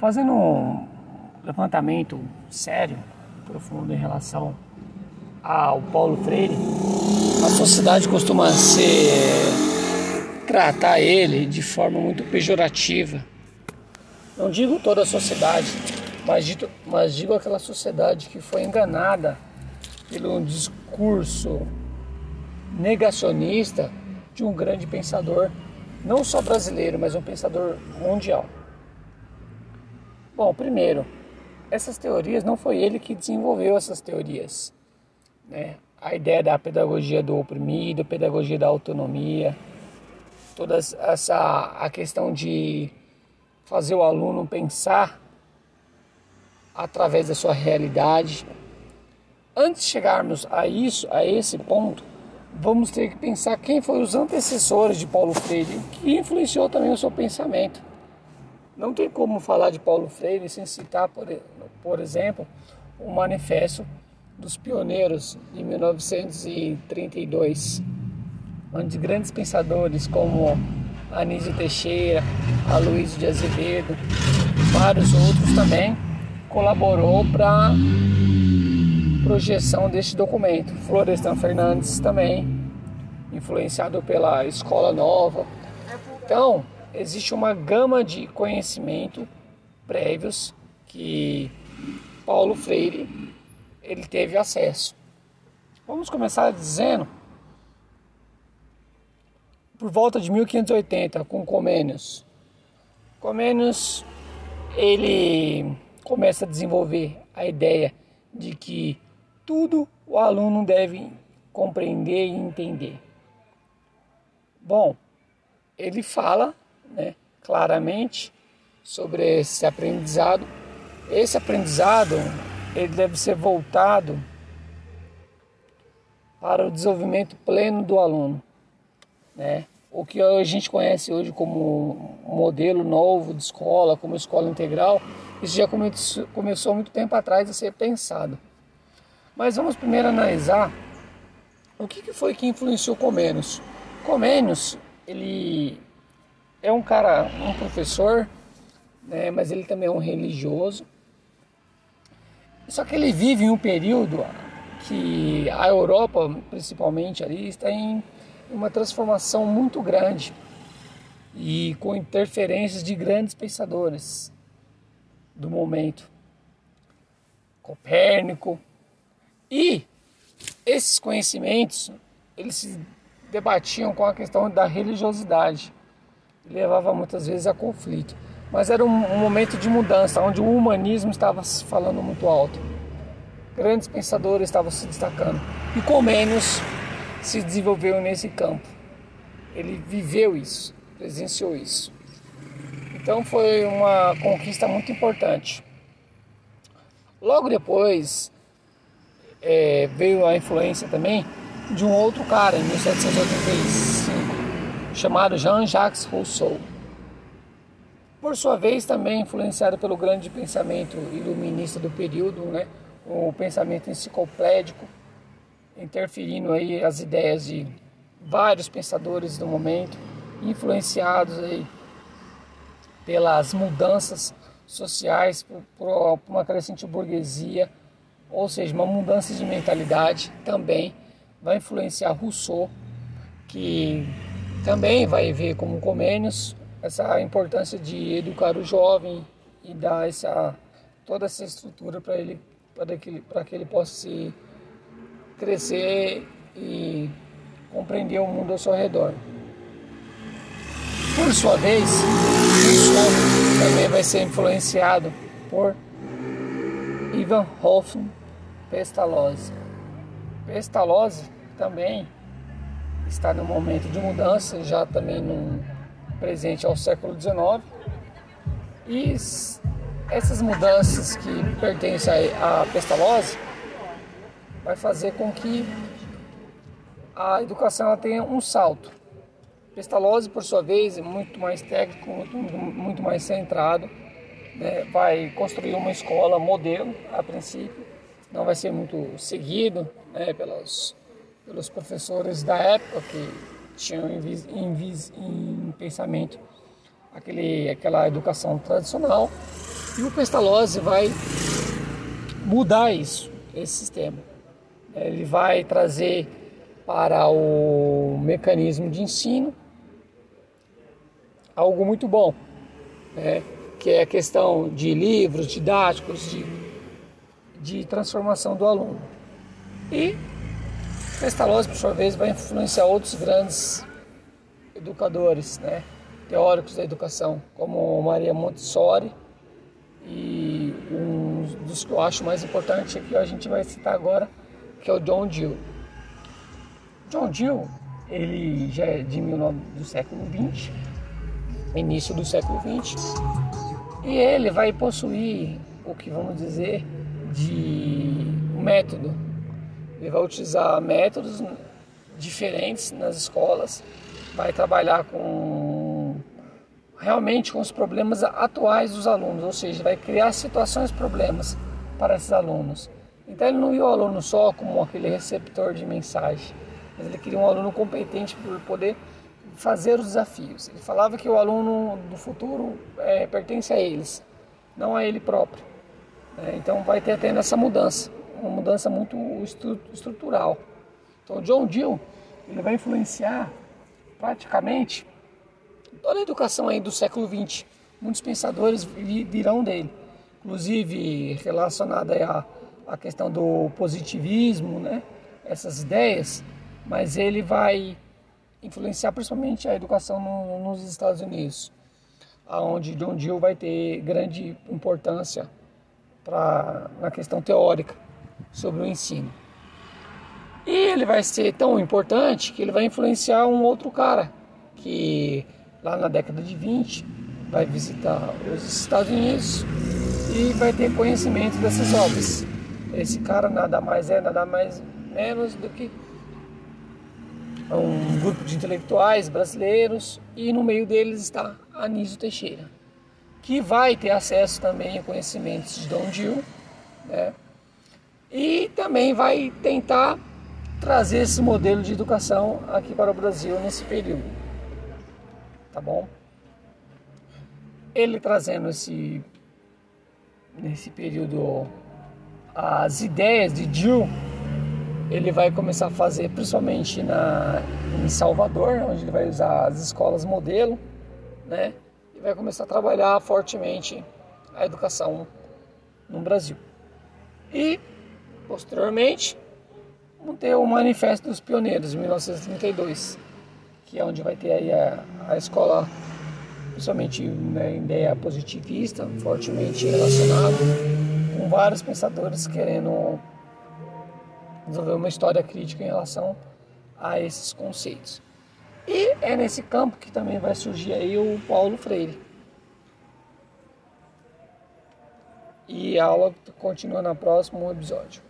Fazendo um levantamento sério, profundo em relação ao Paulo Freire, a sociedade costuma ser tratar ele de forma muito pejorativa. Não digo toda a sociedade, mas digo, mas digo aquela sociedade que foi enganada pelo discurso negacionista de um grande pensador, não só brasileiro, mas um pensador mundial. Bom, primeiro, essas teorias não foi ele que desenvolveu essas teorias, né? A ideia da pedagogia do oprimido, pedagogia da autonomia, toda essa a questão de fazer o aluno pensar através da sua realidade. Antes de chegarmos a isso, a esse ponto, vamos ter que pensar quem foram os antecessores de Paulo Freire, que influenciou também o seu pensamento. Não tem como falar de Paulo Freire sem citar, por, por exemplo, o Manifesto dos Pioneiros de 1932, onde grandes pensadores como Anísio Teixeira, Aloysio de Azevedo, vários outros também colaborou para projeção deste documento. Florestan Fernandes também, influenciado pela Escola Nova. Então, existe uma gama de conhecimento prévios que Paulo Freire ele teve acesso. Vamos começar dizendo por volta de 1580 com Comênios. Comênios ele começa a desenvolver a ideia de que tudo o aluno deve compreender e entender. Bom, ele fala né, claramente sobre esse aprendizado. Esse aprendizado ele deve ser voltado para o desenvolvimento pleno do aluno, né? O que a gente conhece hoje como modelo novo de escola, como escola integral, isso já começou muito tempo atrás a ser pensado. Mas vamos primeiro analisar o que, foi que influenciou Comênios. Comênios, ele é um cara, um professor, né, mas ele também é um religioso. Só que ele vive em um período que a Europa, principalmente ali, está em uma transformação muito grande e com interferências de grandes pensadores do momento. Copérnico, e esses conhecimentos, eles se debatiam com a questão da religiosidade. Levava muitas vezes a conflito. Mas era um, um momento de mudança, onde o humanismo estava falando muito alto. Grandes pensadores estavam se destacando. E Comênios se desenvolveu nesse campo. Ele viveu isso, presenciou isso. Então foi uma conquista muito importante. Logo depois, é, veio a influência também de um outro cara em 1785, chamado Jean-Jacques Rousseau. Por sua vez, também influenciado pelo grande pensamento iluminista do período, né? o pensamento enciclopédico, interferindo aí as ideias de vários pensadores do momento, influenciados aí pelas mudanças sociais, por, por uma crescente burguesia ou seja, uma mudança de mentalidade também vai influenciar Rousseau, que também vai ver como Comênios essa importância de educar o jovem e dar essa toda essa estrutura para ele para que para que ele possa se crescer e compreender o mundo ao seu redor. Por sua vez, Rousseau também vai ser influenciado por Ivan Hoffman Pestalozzi. Pestalozzi também está no momento de mudança, já também no presente ao século XIX. E essas mudanças que pertencem a Pestalozzi vai fazer com que a educação tenha um salto. Pestalozzi, por sua vez, é muito mais técnico, muito, mais centrado, né? vai construir uma escola modelo a princípio, não vai ser muito seguido né, pelos, pelos professores da época que tinham em, em, em pensamento aquele, aquela educação tradicional, E o Pestalozzi vai mudar isso, esse sistema. Ele vai trazer para o mecanismo de ensino algo muito bom, né? que é a questão de livros didáticos, de, de transformação do aluno. E Pestalozzi, por sua vez, vai influenciar outros grandes educadores, né? teóricos da educação, como Maria Montessori e um dos que eu acho mais importante que a gente vai citar agora, que é o John Dewey. John Dewey, ele já é de 19, do século 20, início do século 20, e ele vai possuir o que vamos dizer de método. Ele vai utilizar métodos diferentes nas escolas, vai trabalhar com realmente com os problemas atuais dos alunos, ou seja, vai criar situações problemas para esses alunos. Então ele não viu o aluno só como aquele receptor de mensagem, mas ele queria um aluno competente para poder fazer os desafios. Ele falava que o aluno do futuro é, pertence a eles, não a ele próprio. É, então vai ter até nessa mudança, uma mudança muito estrutural. Então John Dewey ele vai influenciar praticamente toda a educação aí do século XX. Muitos pensadores virão dele, inclusive relacionada à, à questão do positivismo, né? essas ideias, mas ele vai influenciar principalmente a educação no, nos Estados Unidos, aonde John Dewey vai ter grande importância pra, na questão teórica sobre o ensino. E ele vai ser tão importante que ele vai influenciar um outro cara que lá na década de 20 vai visitar os Estados Unidos e vai ter conhecimento dessas obras. Esse cara nada mais é, nada mais menos do que um grupo de intelectuais brasileiros e no meio deles está Anísio Teixeira, que vai ter acesso também a conhecimentos de Dom Gil, né? E também vai tentar trazer esse modelo de educação aqui para o Brasil nesse período. Tá bom? Ele trazendo esse nesse período as ideias de Gil ele vai começar a fazer principalmente na, em Salvador, onde ele vai usar as escolas modelo, né? E vai começar a trabalhar fortemente a educação no Brasil. E, posteriormente, vamos ter o Manifesto dos Pioneiros, de 1932, que é onde vai ter aí a, a escola, principalmente né, ideia positivista, fortemente relacionada, com vários pensadores querendo desenvolver uma história crítica em relação a esses conceitos. E é nesse campo que também vai surgir aí o Paulo Freire. E a aula continua no próximo episódio.